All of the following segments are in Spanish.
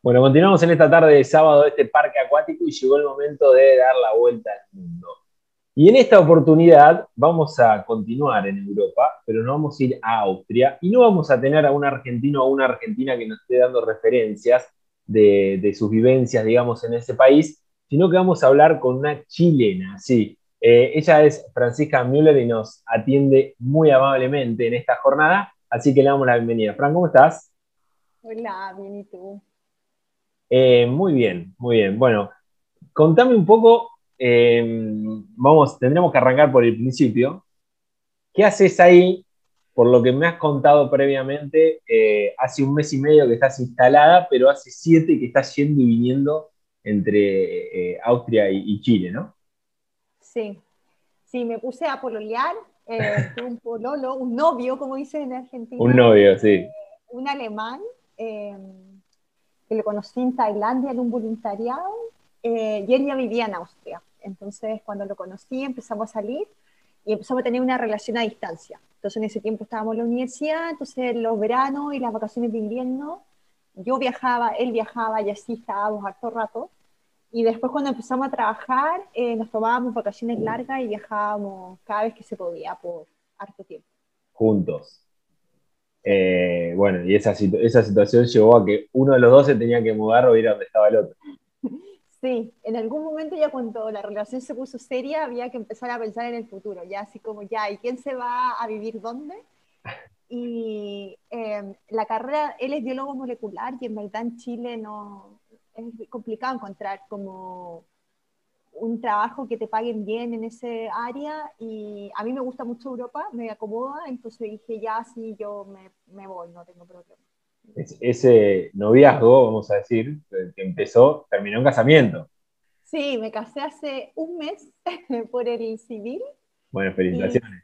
Bueno, continuamos en esta tarde de sábado de este parque acuático y llegó el momento de dar la vuelta al mundo. Y en esta oportunidad vamos a continuar en Europa, pero no vamos a ir a Austria y no vamos a tener a un argentino o una argentina que nos esté dando referencias de, sus vivencias, digamos, en ese país, sino que vamos a hablar con una chilena, sí. Eh, ella es Francisca Müller y nos atiende muy amablemente en esta jornada, así que le damos la bienvenida. Fran, ¿cómo estás? Hola, bien, ¿y tú? Eh, muy bien, muy bien. Bueno, contame un poco, eh, vamos, tendremos que arrancar por el principio. ¿Qué haces ahí? Por lo que me has contado previamente, eh, hace un mes y medio que estás instalada, pero hace siete que estás yendo y viniendo entre Austria y, Chile, ¿no? Sí, sí, me puse a pololear, un pololo, un novio, como dicen en Argentina. Un novio, sí. un alemán que lo conocí en Tailandia en un voluntariado eh, y él ya vivía en Austria. Entonces, cuando lo conocí, empezamos a salir y empezamos a tener una relación a distancia. Entonces, en ese tiempo estábamos en la universidad, entonces los veranos y las vacaciones de invierno, yo viajaba, él viajaba y así estábamos harto rato. Y después cuando empezamos a trabajar, eh, nos tomábamos vacaciones largas y viajábamos cada vez que se podía por harto tiempo. Juntos. Eh, bueno, y esa, esa situación llevó a que uno de los dos se tenía que mudar o ir a donde estaba el otro. Sí, en algún momento ya cuando la relación se puso seria había que empezar a pensar en el futuro, ya así como ya, ¿y quién se va a vivir dónde? Y em, la carrera, él es biólogo molecular y en verdad en Chile no, es complicado encontrar como un trabajo que te paguen bien en ese área y a mí me gusta mucho Europa, me acomoda, entonces dije ya sí, yo me, me voy, no tengo problema. ese noviazgo, vamos a decir, que empezó, terminó en casamiento. Sí, me casé hace un mes por el civil. Bueno, felicitaciones.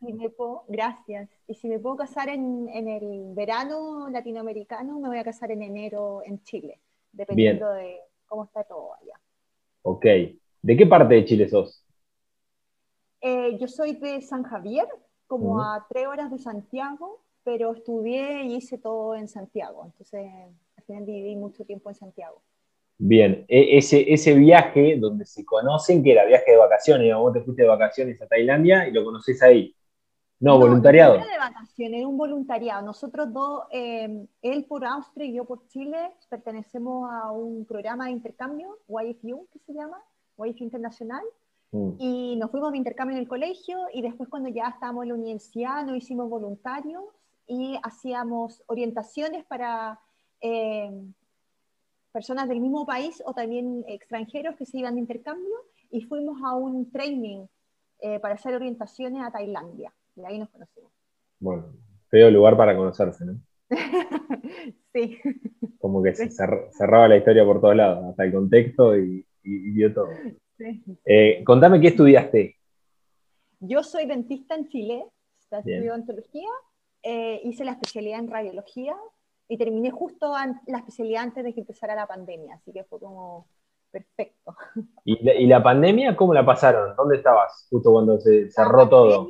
gracias. Y si me puedo casar en, en, el verano latinoamericano, me voy a casar en enero en Chile, dependiendo de cómo está todo allá. Ok. ¿De qué parte de Chile sos? Eh, yo soy de San Javier, como a tres horas de Santiago, pero estudié y hice todo en Santiago. Entonces, al final viví mucho tiempo en Santiago. Bien, e, ese, ese viaje donde se conocen, que era viaje de vacaciones, vos te fuiste de vacaciones a Tailandia y lo conoces ahí. No, voluntariado. No era de vacaciones, era un voluntariado. Nosotros dos, eh, él por Austria y yo por Chile, pertenecemos a un programa de intercambio, YFU, que se llama, Wi-Fi Internacional, mm. y nos fuimos de intercambio en el colegio, y después cuando ya estábamos en la universidad nos hicimos voluntarios y hacíamos orientaciones para eh, personas del mismo país o también extranjeros que se iban de intercambio, y fuimos a un training eh, para hacer orientaciones a Tailandia, y ahí nos conocimos. Bueno, feo lugar para conocerse, ¿no? sí. Como que se cerraba la historia por todos lados, hasta el contexto y, y, todo. Eh, contame qué estudiaste. Yo soy dentista en Chile, estudié odontología, eh, hice la especialidad en radiología y terminé justo la especialidad antes de que empezara la pandemia, así que fue como perfecto. ¿Y la, pandemia cómo la pasaron? ¿Dónde estabas justo cuando se cerró todo?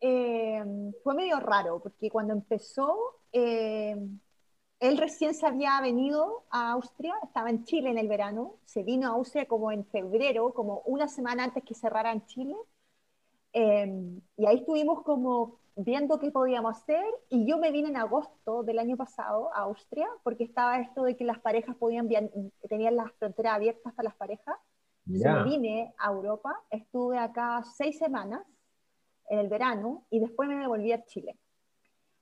Eh, fue medio raro, porque cuando empezó, él recién se había venido a Austria, estaba en Chile en el verano, se vino a Austria como en febrero, como una semana antes que cerrara en Chile, em, y ahí estuvimos como viendo qué podíamos hacer, y yo me vine en agosto del año pasado a Austria, porque estaba esto de que las parejas podían, tenían las fronteras abiertas para las parejas, yeah. me vine a Europa, estuve acá seis semanas en el verano, y después me devolví a Chile.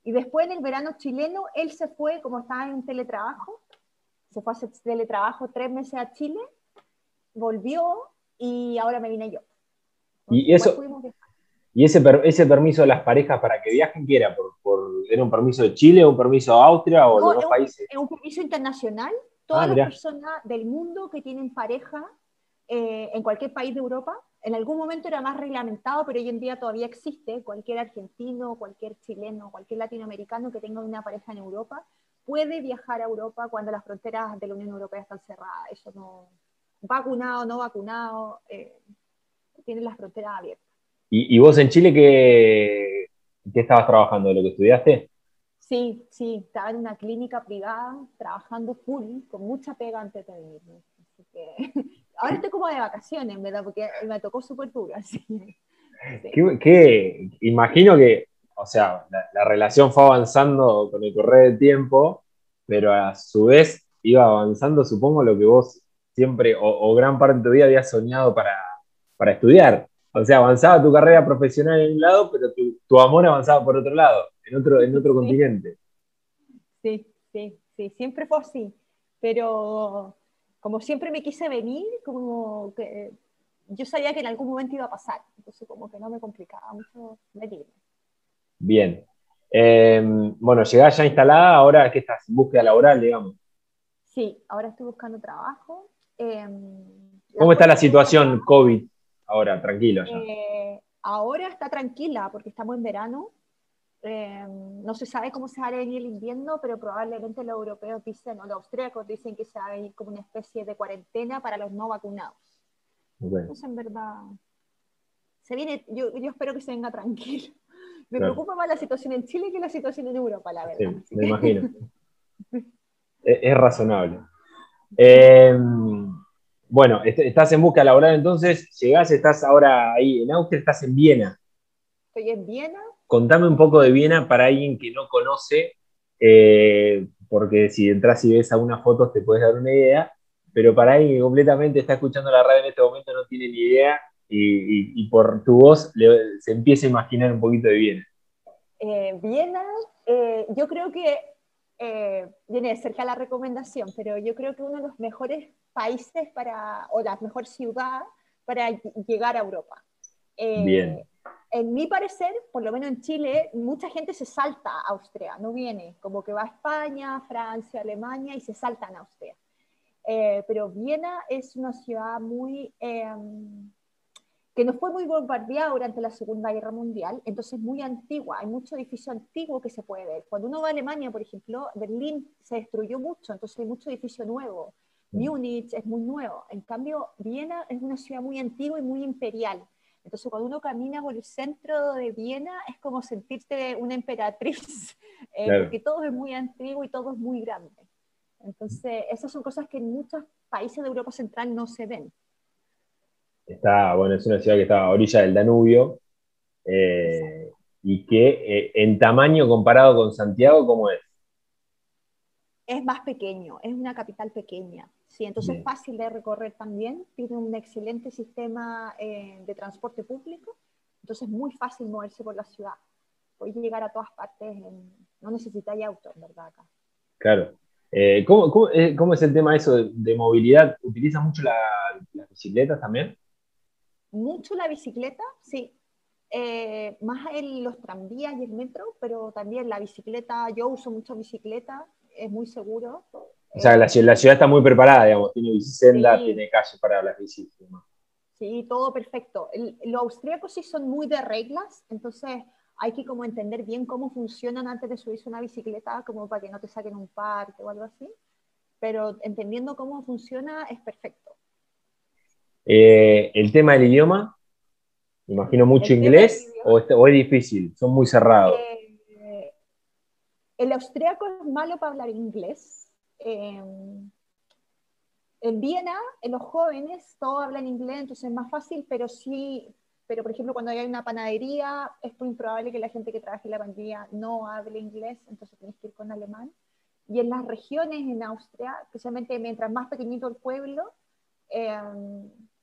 Y después en el verano chileno, él se fue, como estaba en teletrabajo, se fue a hacer teletrabajo tres meses a Chile, volvió y ahora me vine yo. y eso, y ese, ese permiso de las parejas para que viajen, ¿qué era? ¿Por, ¿Era un permiso de Chile, un permiso de Austria o de los países? Es un permiso internacional. Todas ah, las personas del mundo que tienen pareja eh, en cualquier país de Europa en algún momento era más reglamentado, pero hoy en día todavía existe. Cualquier argentino, cualquier chileno, cualquier latinoamericano que tenga una pareja en Europa puede viajar a Europa cuando las fronteras de la Unión Europea están cerradas. Eso no, vacunado, no vacunado, eh, tienen las fronteras abiertas. ¿Y, vos en Chile qué, qué estabas trabajando? ¿De lo que estudiaste? Sí, sí, estaba en una clínica privada, trabajando full, con mucha pega antes de venirme. Así que, ahora estoy como de vacaciones, ¿verdad? Porque me tocó súper duro, así. ¿Qué, imagino que, o sea, la, relación fue avanzando con el correr del tiempo, pero a su vez iba avanzando, supongo, lo que vos siempre o, gran parte de tu vida habías soñado para, para estudiar. O sea, avanzaba tu carrera profesional en un lado, pero tu, amor avanzaba por otro lado, en otro, en otro continente. Sí, sí, sí, siempre fue así. Pero como siempre me quise venir, como que yo sabía que en algún momento iba a pasar, entonces como que no me complicaba mucho venirme. Bien. Em, bueno, llegás ya instalada, ahora que estás en búsqueda laboral, digamos. Sí, ahora estoy buscando trabajo. Em, ¿Cómo está la situación COVID ahora? Tranquilo ya. Eh, ahora está tranquila porque estamos en verano. Em, no se sabe cómo se va a venir el invierno, pero probablemente los europeos dicen, o los austríacos dicen que se va a ir como una especie de cuarentena para los no vacunados. Entonces, en verdad, se viene, yo, yo espero que se venga tranquilo. Me preocupa más la situación en Chile que la situación en Europa, la verdad. Sí, me imagino. es, razonable. Em, bueno, estás en busca laboral entonces, llegás, estás ahora ahí en Austria, estás en Viena. Estoy en Viena. Contame un poco de Viena para alguien que no conoce, eh, porque si entras y ves algunas fotos te puedes dar una idea, pero para alguien que completamente está escuchando la radio en este momento no tiene ni idea y, por tu voz se empieza a imaginar un poquito de Viena. Eh, Viena, eh, yo creo que eh, viene de cerca la recomendación, pero yo creo que uno de los mejores países para, o la mejor ciudad para llegar a Europa. Eh, Bien. En mi parecer, por lo menos en Chile, mucha gente se salta a Austria, no viene, como que va a España, Francia, Alemania y se saltan a Austria. Eh, pero Viena es una ciudad muy em, que no fue muy bombardeada durante la Segunda Guerra Mundial, entonces muy antigua, hay mucho edificio antiguo que se puede ver. Cuando uno va a Alemania, por ejemplo, Berlín se destruyó mucho, entonces hay mucho edificio nuevo. Mm. Múnich es muy nuevo. En cambio, Viena es una ciudad muy antigua y muy imperial. Entonces, cuando uno camina por el centro de Viena, es como sentirte una emperatriz, eh, porque todo es muy antiguo y todo es muy grande. Entonces, esas son cosas que en muchos países de Europa Central no se ven. Está, bueno, es una ciudad que está a orilla del Danubio eh, y que eh, en tamaño comparado con Santiago, ¿cómo es? Es más pequeño, es una capital pequeña. Sí, entonces es fácil de recorrer también. Tiene un excelente sistema eh, de transporte público, entonces es muy fácil moverse por la ciudad. Puedes llegar a todas partes, no necesitáis auto, en verdad, acá. Claro. ¿cómo, es el tema eso de, movilidad? ¿Utilizas mucho las bicicletas también? mucho la bicicleta, sí. Eh, más en los tranvías y el metro, pero también la bicicleta, yo uso mucho bicicleta, es muy seguro. O sea, la, ciudad está muy preparada, digamos, tiene bicicenda, tiene calle para las bicicletas. Sí, todo perfecto. los austríacos sí son muy de reglas, entonces hay que como entender bien cómo funcionan antes de subirse una bicicleta, como para que no te saquen un parque o algo así. Pero entendiendo cómo funciona es perfecto. Eh, el tema del idioma, imagino mucho inglés o, es difícil, son muy cerrados. Eh, el austríaco es malo para hablar inglés. En Viena, en los jóvenes, todos hablan inglés, entonces es más fácil, pero sí, pero por ejemplo, cuando hay una panadería, es muy improbable que la gente que trabaje en la panadería no hable inglés, entonces tienes que ir con alemán. Y en las regiones en Austria, especialmente mientras más pequeñito el pueblo, eh,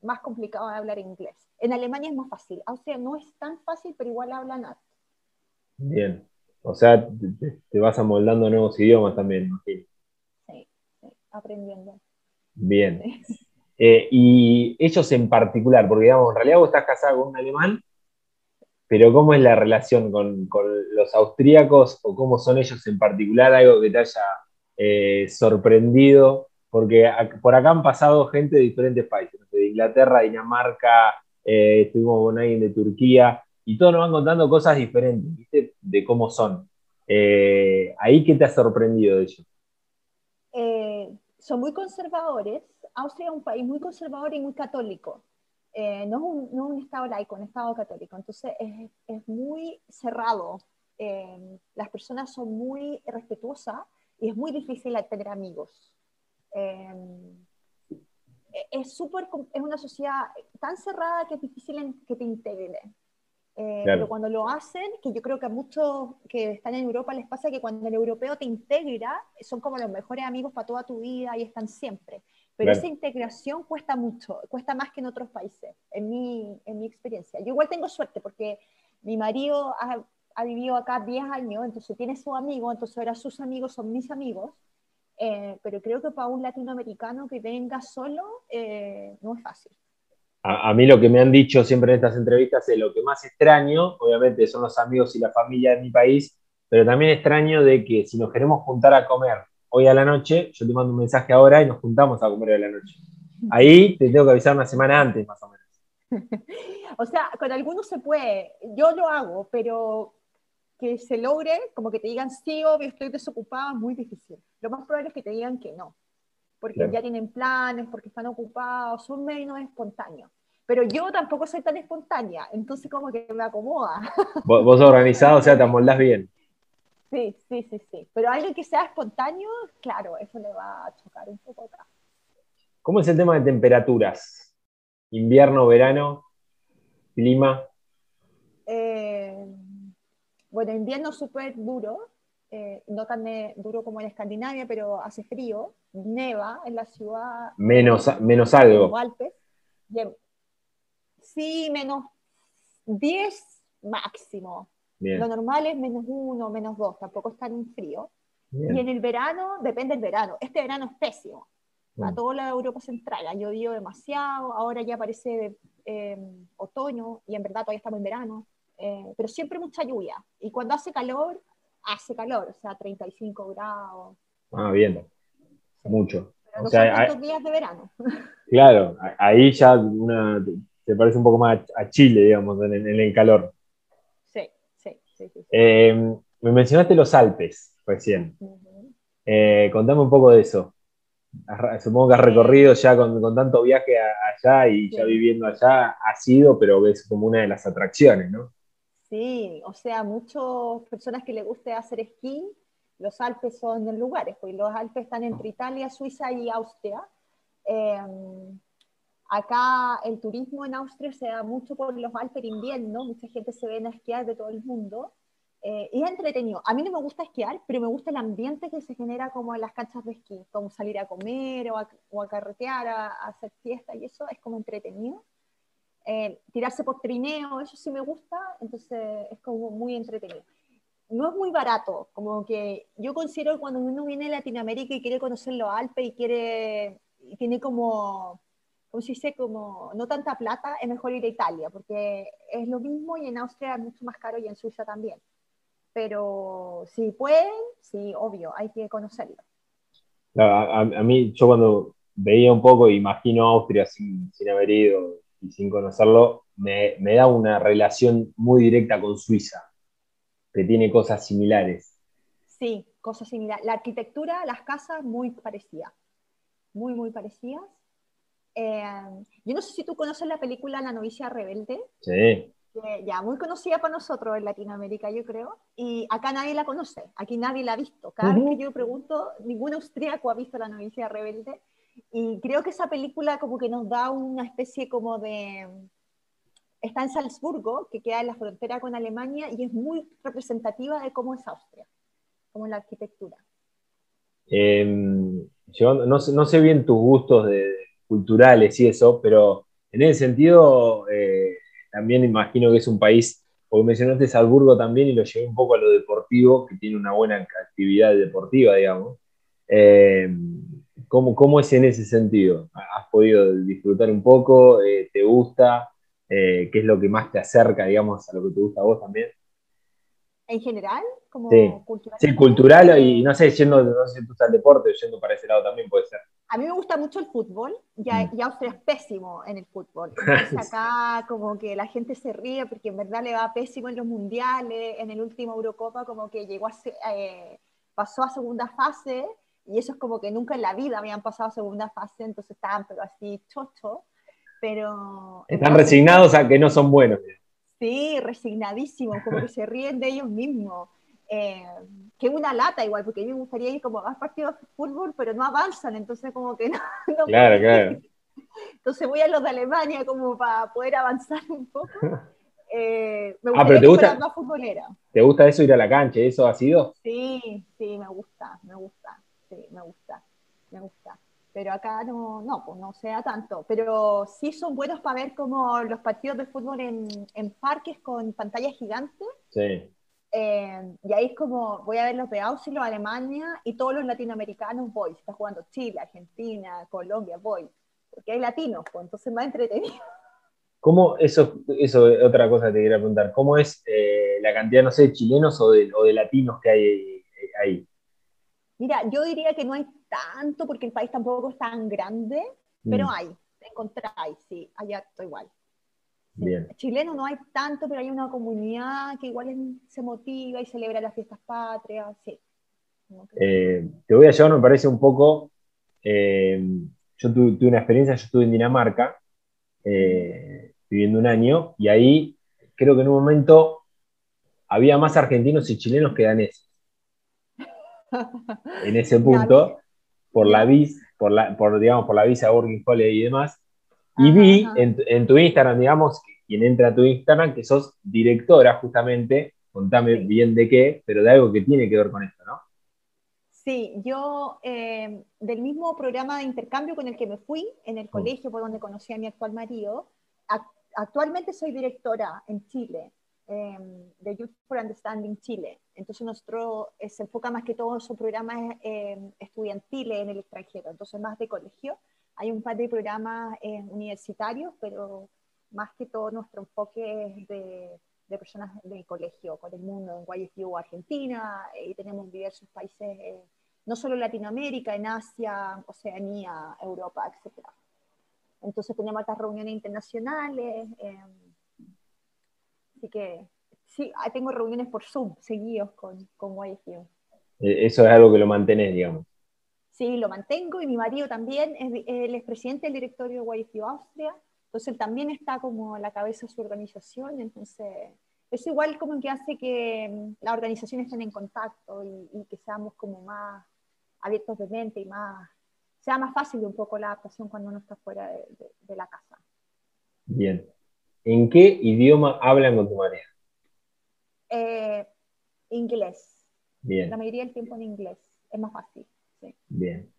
más complicado de hablar inglés. En Alemania es más fácil. Austria no es tan fácil, pero igual hablan alto. Bien. O sea, te, vas amoldando nuevos idiomas también, sí, aprendiendo. Bien. Eh, y ellos en particular, porque digamos, en realidad vos estás casada con un alemán, pero ¿cómo es la relación con, los austríacos o cómo son ellos en particular? Algo que te haya eh, sorprendido porque por acá han pasado gente de diferentes países, de Inglaterra, Dinamarca, eh, estuvimos con alguien de Turquía, y todos nos van contando cosas diferentes, ¿viste? De cómo son. ¿Ahí qué te ha sorprendido de ellos? Eh, son muy conservadores. Austria es un país muy conservador y muy católico. no, es un, no, un, estado laico, un estado católico. Entonces es, es muy cerrado. eh, las personas son muy respetuosas y es muy difícil tener amigos. Eh, es, super, es una sociedad tan cerrada que es difícil que te integre. Eh, pero cuando lo hacen, que yo creo que a muchos que están en Europa les pasa que cuando el europeo te integra, son como los mejores amigos para toda tu vida y están siempre. Pero esa integración cuesta mucho, cuesta más que en otros países, en mi, en mi experiencia. Yo igual tengo suerte porque mi marido ha, ha vivido acá 10 años, entonces tiene sus amigos, entonces ahora sus amigos son mis amigos. Eh, pero creo que para un latinoamericano que venga solo eh, no es fácil a, mí lo que me han dicho siempre en estas entrevistas es lo que más extraño, obviamente son los amigos y la familia de mi país, pero también extraño de que si nos queremos juntar a comer hoy a la noche, yo te mando un mensaje ahora y nos juntamos a comer hoy a la noche. Ahí te tengo que avisar una semana antes, más o menos. o sea, con algunos se puede, yo lo hago, pero que se logre, como que te digan sí, obvio, estoy desocupado, es muy difícil. Lo más probable es que te digan que no porque ya tienen planes, porque están ocupados, son menos espontáneos. Pero yo tampoco soy tan espontánea, entonces como que me acomoda. Vos, vos organizado, o sea, te amoldás bien. Sí, sí, sí, sí. Pero alguien que sea espontáneo, claro, eso le va a chocar un poco acá. ¿Cómo es el tema de temperaturas? Invierno, verano, clima. Eh, bueno, invierno súper duro, eh, no tan duro como en Escandinavia, pero hace frío, neva en la ciudad. Menos, menos algo. Alpes. Sí, menos 10 máximo. Lo normal es menos 1, menos 2, tampoco es tan frío. Y en el verano, depende del verano. Este verano es pésimo. A toda la Europa Central ha llovido demasiado, ahora ya parece eh, otoño y en verdad todavía estamos en verano, eh, pero siempre mucha lluvia. Y cuando hace calor, hace calor, o sea, 35 grados. Ah, bien. Mucho. o sea, son días de verano. Claro, ahí ya una, se parece un poco más a Chile, digamos, en, el calor. Sí, sí, sí. Em, me mencionaste los Alpes recién. Eh, contame un poco de eso. Supongo que has recorrido ya con, tanto viaje allá y ya viviendo allá, ha sido, pero ves como una de las atracciones, ¿no? Sí, o sea, muchas personas que les guste hacer esquí, los Alpes son lugares, pues los Alpes están entre Italia, Suiza y Austria. Em, acá el turismo en Austria se da mucho por los Alpes invierno, mucha gente se ve a esquiar de todo el mundo. Eh, y es entretenido. A mí no me gusta esquiar, pero me gusta el ambiente que se genera como en las canchas de esquí, como salir a comer o a, carretear, a, a, hacer fiesta y eso es como entretenido. Eh, tirarse por trineo, eso sí me gusta, entonces es como muy entretenido. No es muy barato, como que yo considero que cuando uno viene a Latinoamérica y quiere conocer los Alpes y quiere, y tiene como, como se dice, como no tanta plata, es mejor ir a Italia, porque es lo mismo y en Austria es mucho más caro y en Suiza también. Pero si pueden, sí, obvio, hay que conocerlo. A, a, mí, yo cuando veía un poco, imagino Austria sin, sin haber ido, y sin conocerlo, me, da una relación muy directa con Suiza, que tiene cosas similares. Sí, cosas similares. La arquitectura, las casas, muy parecidas. Muy, muy parecidas. Eh, yo no sé si tú conoces la película La novicia rebelde. Sí. ya, muy conocida para nosotros en Latinoamérica, yo creo. Y acá nadie la conoce, aquí nadie la ha visto. Cada vez que yo pregunto, ningún austríaco ha visto La novicia rebelde. Y creo que esa película como que nos da una especie como de... Está en Salzburgo, que queda en la frontera con Alemania, y es muy representativa de cómo es Austria, como la arquitectura. Em, yo no, no, sé bien tus gustos de, culturales y eso, pero en ese sentido eh, también imagino que es un país, porque mencionaste Salzburgo también y lo llevé un poco a lo deportivo, que tiene una buena actividad deportiva, digamos. Eh, ¿Cómo, ¿Cómo, es en ese sentido? ¿Has podido disfrutar un poco? Eh, ¿Te gusta? Eh, ¿Qué es lo que más te acerca, digamos, a lo que te gusta a vos también? ¿En general? Como sí. cultural. Sí, cultural y no sé, yendo, no sé si tú estás al deporte yendo para ese lado también puede ser. A mí me gusta mucho el fútbol, ya, mm. Austria es pésimo en el fútbol. Entonces acá como que la gente se ríe porque en verdad le va pésimo en los mundiales, en el último Eurocopa como que llegó a, eh, pasó a segunda fase y eso es como que nunca en la vida habían pasado segunda fase, entonces estaban pero así chocho, pero... Están resignados a que no son buenos. Sí, resignadísimos, como que se ríen de ellos mismos. Eh, que una lata igual, porque a mí me gustaría ir como a más partidos de fútbol, pero no avanzan, entonces como que no. claro, claro. Entonces voy a los de Alemania como para poder avanzar un poco. Eh, me ah, pero te gusta, más futbolera. ¿Te gusta eso ir a la cancha? ¿Eso ha sido? Sí, sí, me gusta, me gusta, sí, me gusta, me gusta. Pero acá no, no, pues no sea tanto. Pero sí son buenos para ver como los partidos de fútbol en, en parques con pantallas gigantes. Sí. Eh, y ahí es como, voy a ver los de Austria, los Alemania y todos los latinoamericanos voy. Si está jugando Chile, Argentina, Colombia, voy. Porque hay latinos, pues entonces más entretenido. ¿Cómo, eso, eso es otra cosa que te quería preguntar, ¿cómo es eh, la cantidad, no sé, de chilenos o de, o de latinos que hay ahí? Mira, yo diría que no hay tanto porque el país tampoco es tan grande, pero mm. hay, encontráis, sí, allá estoy igual. Bien. Chileno no hay tanto, pero hay una comunidad que igual se motiva y celebra las fiestas patrias, sí. Eh, te voy a llevar, me parece un poco, eh, yo tuve, una experiencia, yo estuve en Dinamarca, viviendo un año, y ahí creo que en un momento había más argentinos y chilenos que daneses. En ese punto, por la vis, por la, por, digamos, por la visa Working Holiday y demás. Y vi en, tu Instagram, digamos, quien entra a tu Instagram, que sos directora justamente, contame bien de qué, pero de algo que tiene que ver con esto, ¿no? Sí, yo eh, del mismo programa de intercambio con el que me fui en el mm. colegio por donde conocí a mi actual marido, actualmente soy directora en Chile de Youth for Understanding Chile. Entonces nuestro eh, se enfoca más que todo en su programas eh, estudiantiles en el extranjero, entonces más de colegio. Hay un par de programas eh, universitarios, pero más que todo nuestro enfoque es de, de personas de colegio, con el mundo, en YFU Argentina, y tenemos diversos países, no solo Latinoamérica, en Asia, Oceanía, Europa, etcétera. Entonces tenemos estas reuniones internacionales. Así que sí, ah, tengo reuniones por Zoom seguidos con, con YFU. Eh, eso es algo que lo mantenés, digamos. Sí, lo mantengo y mi marido también, es, él es presidente del directorio de YFU Austria, entonces él también está como a la cabeza de su organización, entonces es igual como que hace que mm, las organizaciones estén en contacto y, y que seamos como más abiertos de mente y más sea más fácil un poco la adaptación cuando uno está fuera de, la casa. Bien. ¿En qué idioma hablan con tu marido? Eh, inglés. Bien. La mayoría del tiempo en inglés. Es más fácil. Bien.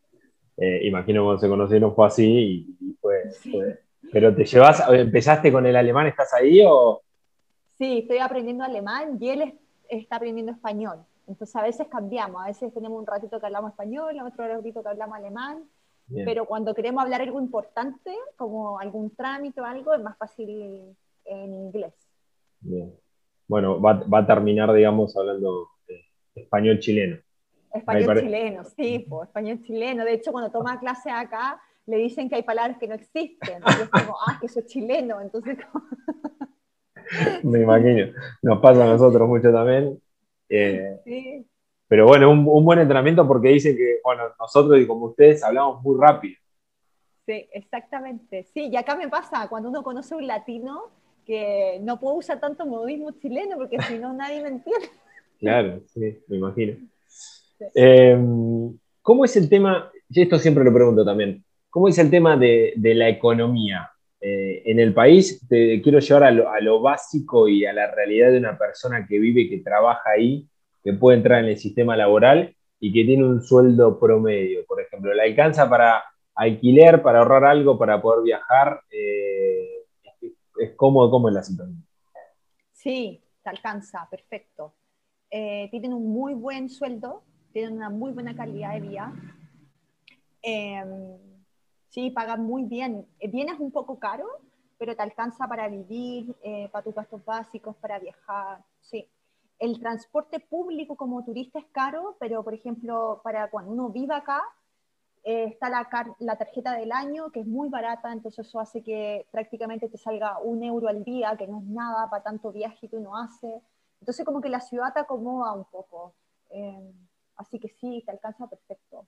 Eh, imagino cuando se conocieron fue así y, fue, Pero te llevas, ¿empezaste con el alemán? ¿Estás ahí o...? Sí, estoy aprendiendo alemán y él está aprendiendo español. Entonces a veces cambiamos, a veces tenemos un ratito que hablamos español, otro ratito que hablamos alemán, pero cuando queremos hablar algo importante, como algún trámite o algo, es más fácil en inglés. Bien. Bueno, va, va a terminar, digamos, hablando español chileno. Español chileno, sí, pues, español chileno. De hecho, cuando toma clase acá, le dicen que hay palabras que no existen. Y es como, ah, que soy chileno. Entonces, Me imagino. Nos pasa a nosotros mucho también. Eh, pero bueno, un, buen entrenamiento porque dice que, bueno, nosotros y como ustedes hablamos muy rápido. Sí, exactamente. Sí, y acá me pasa cuando uno conoce a un latino que no puedo usar tanto modismo chileno porque si no nadie me entiende. Claro, sí, me imagino. Em, ¿Cómo es el tema? Y esto siempre lo pregunto también. ¿Cómo es el tema de, la economía? Eh, en el país te quiero llevar a lo, a lo, básico y a la realidad de una persona que vive, que trabaja ahí que puede entrar en el sistema laboral y que tiene un sueldo promedio, por ejemplo, ¿le alcanza para alquiler, para ahorrar algo, para poder viajar? Eh, ¿Es cómodo? ¿Cómo es la situación? Sí, te alcanza, perfecto. Eh, tienen un muy buen sueldo, tienen una muy buena calidad de vida. Em, sí, pagan muy bien. Bien es un poco caro, pero te alcanza para vivir, eh, para tus gastos básicos, para viajar. Sí, el transporte público como turista es caro, pero por ejemplo, para cuando uno vive acá, eh, está la, la, tarjeta del año, que es muy barata, entonces eso hace que prácticamente te salga un euro al día, que no es nada para tanto viaje que uno hace. Entonces como que la ciudad te acomoda un poco. Eh, así que sí, te alcanza perfecto.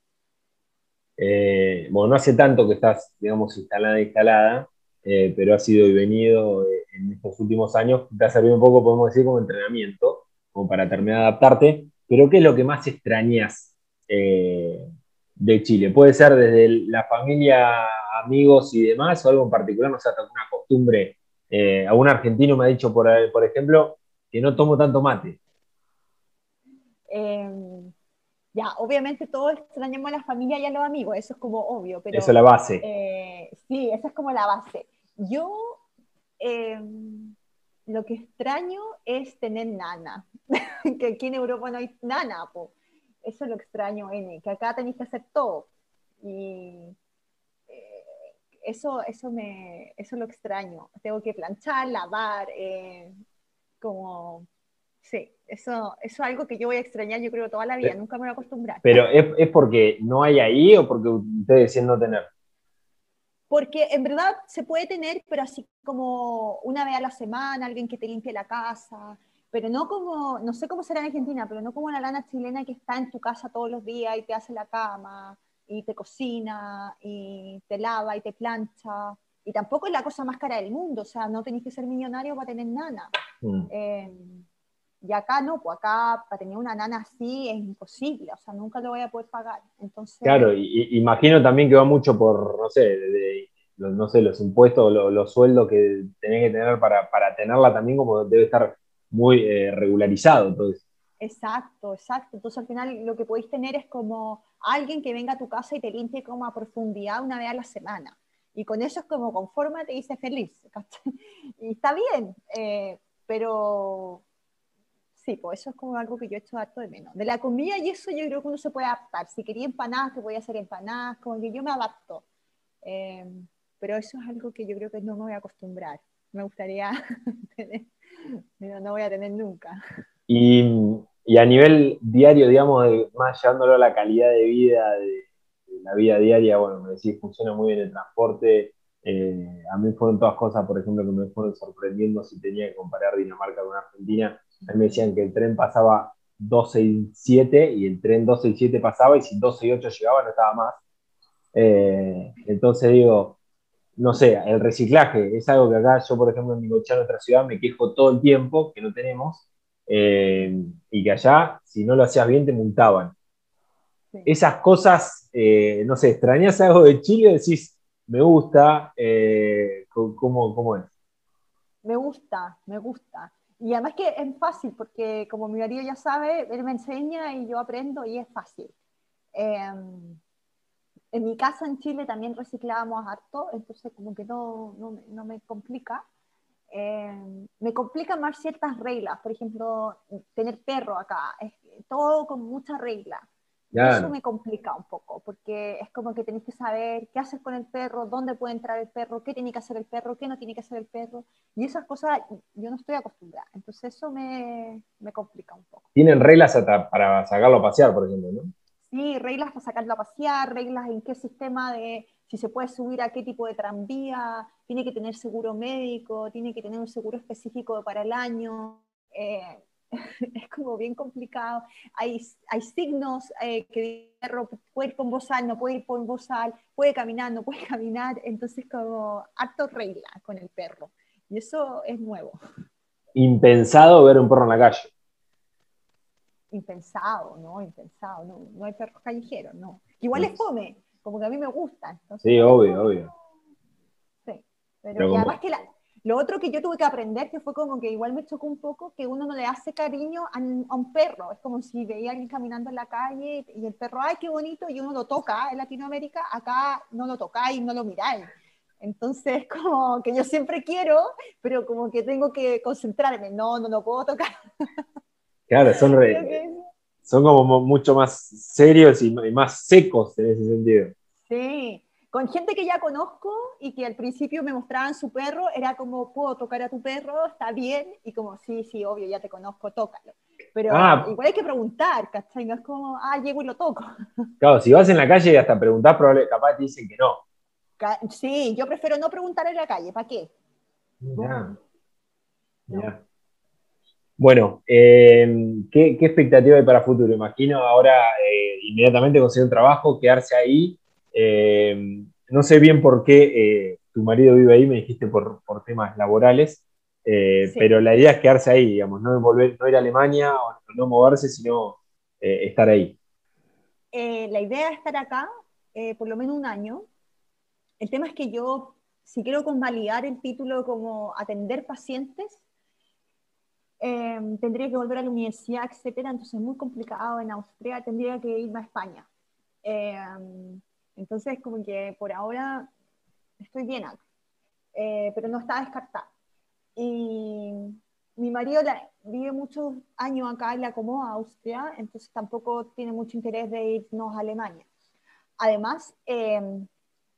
Eh, bueno, no hace tanto que estás, digamos, instalada, instalada. eh, pero ha sido y venido eh, en estos últimos años. Te ha servido un poco, podemos decir, como entrenamiento, como para terminar de adaptarte. Pero ¿qué es lo que más extrañas de Chile? Puede ser desde la familia, amigos y demás, o algo en particular, no sé, alguna costumbre. algún argentino me ha dicho, por, por ejemplo, que no tomo tanto mate. Em, ya, obviamente todos extrañamos a la familia y a los amigos, eso es como obvio. Pero, eso es la base. Eh, sí, esa es como la base. Yo em, lo que extraño es tener nana, que aquí en Europa no hay nana, eso es lo extraño, N, que acá tenéis que hacer todo. Y eh, eso, eso, me, eso lo extraño. Tengo que planchar, lavar, eh, como Sí, eso, eso, es algo que yo voy a extrañar, yo creo, toda la vida, nunca me voy a acostumbrar. ¿Pero es, es porque no hay ahí o porque ustedes deciden no tener? Porque en verdad se puede tener, pero así como una vez a la semana, alguien que te limpie la casa, pero no como, no sé cómo será en Argentina, pero no como la lana chilena que está en tu casa todos los días y te hace la cama, y te cocina, y te lava, y te plancha. Y tampoco es la cosa más cara del mundo, o sea, no tenés que ser millonario para tener nana. Mm. Eh, y acá no, pues acá para tener una nana así es imposible, o sea, nunca lo voy a poder pagar. Entonces, claro, y, imagino también que va mucho por, no sé, de, no sé, los impuestos, los, los sueldos que tenés que tener para, para, tenerla también como debe estar muy eh, regularizado. Entonces. Exacto, exacto. Entonces al final lo que podéis tener es como alguien que venga a tu casa y te limpie como a profundidad una vez a la semana. Y con eso es como conforma, te dice feliz. Y está bien, eh, pero Sí, pues eso es como algo que yo he hecho harto de menos. De la comida y eso yo creo que uno se puede adaptar. Si quería empanadas, te voy a hacer empanadas, como que yo me adapto. Em, pero eso es algo que yo creo que no me voy a acostumbrar. Me gustaría tener, pero no voy a tener nunca. Y, y, a nivel diario, digamos, más llevándolo a la calidad de vida, de, la vida diaria, bueno, me decís, funciona muy bien el transporte. Eh, a mí fueron todas cosas, por ejemplo, que me fueron sorprendiendo si tenía que comparar Dinamarca con Argentina a mí me decían que el tren pasaba 12 y 7 y el tren 12 y 7 pasaba y si 12 y 8 llegaba no estaba más. Eh, entonces digo, no sé, el reciclaje es algo que acá yo, por ejemplo, en mi en otra ciudad, me quejo todo el tiempo que no tenemos eh, y que allá, si no lo hacías bien, te multaban. Esas cosas, eh, no sé, ¿extrañas algo de Chile? Decís, me gusta, ¿cómo, ¿cómo es? Me gusta, me gusta. Y además que es fácil, porque como mi marido ya sabe, él me enseña y yo aprendo y es fácil. Em, en mi casa en Chile también reciclábamos harto, entonces como que no, no, no me complica. Em, me complican más ciertas reglas, por ejemplo, tener perro acá, todo con mucha regla. Eso me complica un poco, porque es como que tenéis que saber qué hacer con el perro, dónde puede entrar el perro, qué tiene que hacer el perro, qué no tiene que hacer el perro. Y esas cosas yo no estoy acostumbrada. Entonces eso me, me complica un poco. Tienen reglas para sacarlo a pasear, por ejemplo, ¿no? Sí, reglas para sacarlo a pasear, reglas en qué sistema de, si se puede subir a qué tipo de tranvía, tiene que tener seguro médico, tiene que tener un seguro específico para el año. Eh, es como bien complicado. Hay, hay signos eh, que el perro puede ir con bozal, no puede ir con bozal, puede caminar, no puede caminar. Entonces, como harto regla con el perro. Y eso es nuevo. Impensado ver un perro en la calle. Impensado, ¿no? Impensado. No, no hay perros callejeros, no. Igual es come, como que a mí me gusta. sí, obvio, obvio. Sí. Pero, además que la, lo otro que yo tuve que aprender, que fue como que igual me chocó un poco, que uno no le hace cariño a, un perro. Es como si veía a alguien caminando en la calle y el perro, ay, qué bonito, y uno lo toca en Latinoamérica, acá no lo tocáis, no lo miráis. Entonces, como que yo siempre quiero, pero como que tengo que concentrarme, no, no lo puedo tocar. Claro, son, son como mucho más serios y más secos en ese sentido. Sí, con gente que ya conozco y que al principio me mostraban su perro, era como, ¿puedo tocar a tu perro? ¿Está bien? Y como, sí, sí, obvio, ya te conozco, tócalo. Pero ah. igual hay que preguntar, ¿cachai? No es como, ah, llego y lo toco. Claro, si vas en la calle y hasta preguntás, probablemente capaz te dicen que no. Sí, yo prefiero no preguntar en la calle, ¿para qué? Ya. Bueno, em, ¿qué, expectativa hay para futuro? Imagino ahora eh, inmediatamente conseguir un trabajo, quedarse ahí eh, no sé bien por qué eh, tu marido vive ahí, me dijiste por, temas laborales, eh, pero la idea es quedarse ahí, digamos, no, volver, no ir a Alemania o no moverse, sino estar ahí. la idea es estar acá por lo menos un año. El tema es que yo, si quiero convalidar el título como atender pacientes, tendría que volver a la universidad, etcétera, entonces es muy complicado en Austria, tendría que irme a España. Entonces, como que por ahora estoy bien acá, eh, pero no está descartada. Y mi marido vive muchos años acá y la acomoda a Austria, entonces tampoco tiene mucho interés de irnos a Alemania. Además, eh,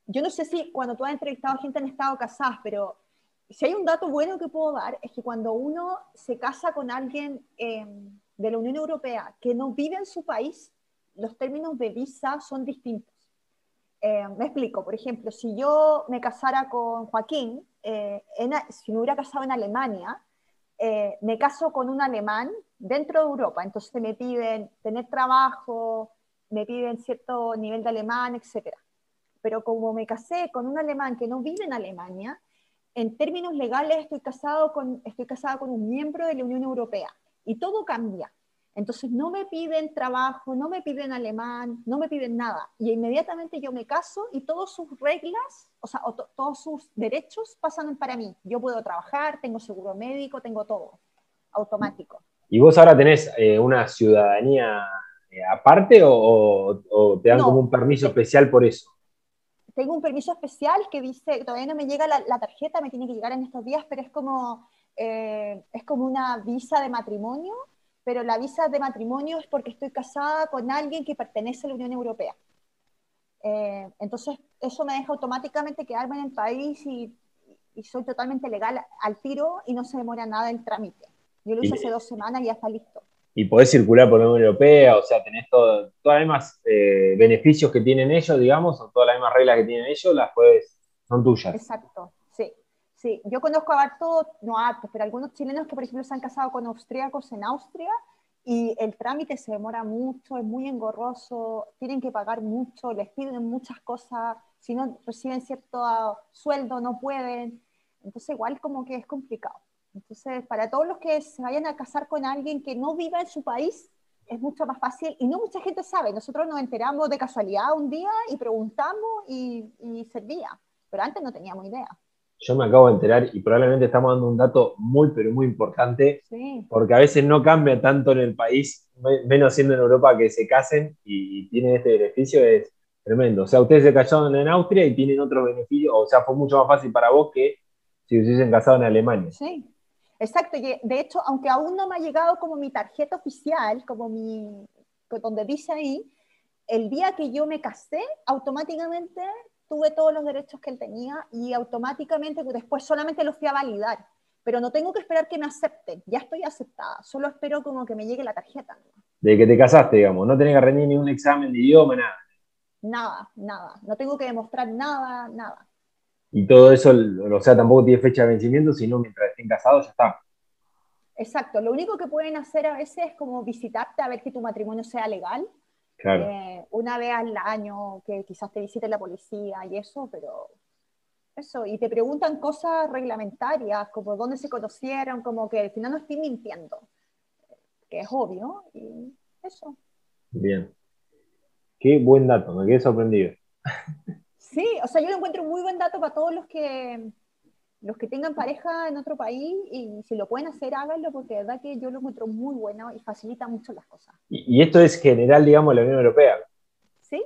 yo no sé si cuando tú has entrevistado gente han estado casadas, pero si hay un dato bueno que puedo dar es que cuando uno se casa con alguien eh, de la Unión Europea que no vive en su país, los términos de visa son distintos. Eh, me explico, por ejemplo, si yo me casara con Joaquín, eh, si me hubiera casado en Alemania, eh, me caso con un alemán dentro de Europa, entonces me piden tener trabajo, me piden cierto nivel de alemán, etc. Pero como me casé con un alemán que no vive en Alemania, en términos legales estoy casado con, estoy casada con un miembro de la Unión Europea y todo cambia. Entonces no me piden trabajo, no me piden alemán, no me piden nada. Y inmediatamente yo me caso y todas sus reglas, o sea, todos sus derechos pasan para mí. Yo puedo trabajar, tengo seguro médico, tengo todo, automático. ¿Y vos ahora tenés eh, una ciudadanía eh, aparte o, te dan como un permiso especial por eso? Tengo un permiso especial que dice, todavía no me llega la, tarjeta, me tiene que llegar en estos días, pero es como, eh, es como una visa de matrimonio pero la visa de matrimonio es porque estoy casada con alguien que pertenece a la Unión Europea. Eh, entonces, eso me deja automáticamente quedarme en el país y, soy totalmente legal al tiro y no se demora nada el trámite. Yo lo hice hace dos semanas y ya está listo. Y podés circular por la Unión Europea, o sea, tenés todo, todas las mismas eh, beneficios que tienen ellos, digamos, o todas las mismas reglas que tienen ellos, las puedes, son tuyas. Exacto, sí. Yo conozco a hartos, no hartos, pero algunos chilenos que, por ejemplo, se han casado con austríacos en Austria y el trámite se demora mucho, es muy engorroso, tienen que pagar mucho, les piden muchas cosas, si no reciben cierto sueldo no pueden, entonces igual como que es complicado. Entonces, para todos los que se vayan a casar con alguien que no viva en su país, es mucho más fácil y no mucha gente sabe. Nosotros nos enteramos de casualidad un día y preguntamos y, y servía, pero antes no teníamos idea yo me acabo de enterar y probablemente estamos dando un dato muy, pero muy importante, porque a veces no cambia tanto en el país, menos siendo en Europa, que se casen y, tienen este beneficio, es tremendo. O sea, ustedes se casaron en Austria y tienen otro beneficio, o sea, fue mucho más fácil para vos que si hubiesen casado en Alemania. Sí, exacto. De hecho, aunque aún no me ha llegado como mi tarjeta oficial, como mi, donde dice ahí, el día que yo me casé, automáticamente tuve todos los derechos que él tenía y automáticamente después solamente los fui a validar. Pero no tengo que esperar que me acepten, ya estoy aceptada, solo espero como que me llegue la tarjeta. De que te casaste, digamos, no tenés que rendir ningún examen de idioma, nada. Nada, nada, no tengo que demostrar nada, nada. Y todo eso, o sea, tampoco tiene fecha de vencimiento, sino mientras estén casados ya está. Exacto, lo único que pueden hacer a veces es como visitarte a ver que tu matrimonio sea legal, eh, una vez al año que quizás te visite la policía y eso, pero eso, y te preguntan cosas reglamentarias, como dónde se conocieron, como que al final no estoy mintiendo, que es obvio, y eso. Bien. Qué buen dato, me quedé sorprendido. Sí, o sea, yo lo encuentro muy buen dato para todos los que los que tengan pareja en otro país y si lo pueden hacer, háganlo porque de verdad que yo lo encuentro muy bueno y facilita mucho las cosas. Y, esto es general, digamos, la Unión Europea. Sí.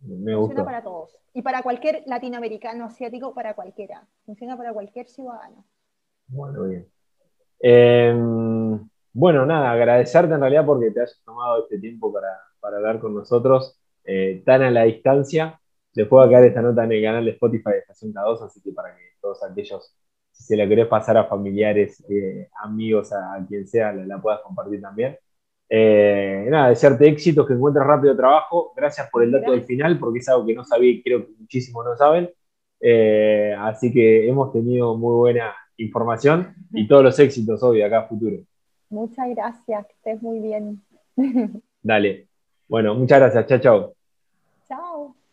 Me gusta. Funciona para todos. Y para cualquier latinoamericano, asiático, para cualquiera. Funciona para cualquier ciudadano. Bueno, bien. Em, bueno, nada, agradecerte en realidad porque te hayas tomado este tiempo para, hablar con nosotros eh, tan a la distancia. Después va a quedar esta nota en el canal de Spotify de Estación K2, así que para que todos aquellos, si se la querés pasar a familiares, eh, amigos, a, quien sea, la, puedas compartir también. Eh, nada, desearte éxitos, que encuentres rápido trabajo. Gracias por el dato del final, porque es algo que no sabía y creo que muchísimos no saben. Eh, así que hemos tenido muy buena información y todos los éxitos hoy acá a futuro. Muchas gracias, que estés muy bien. Dale. Bueno, muchas gracias. Chao, chao.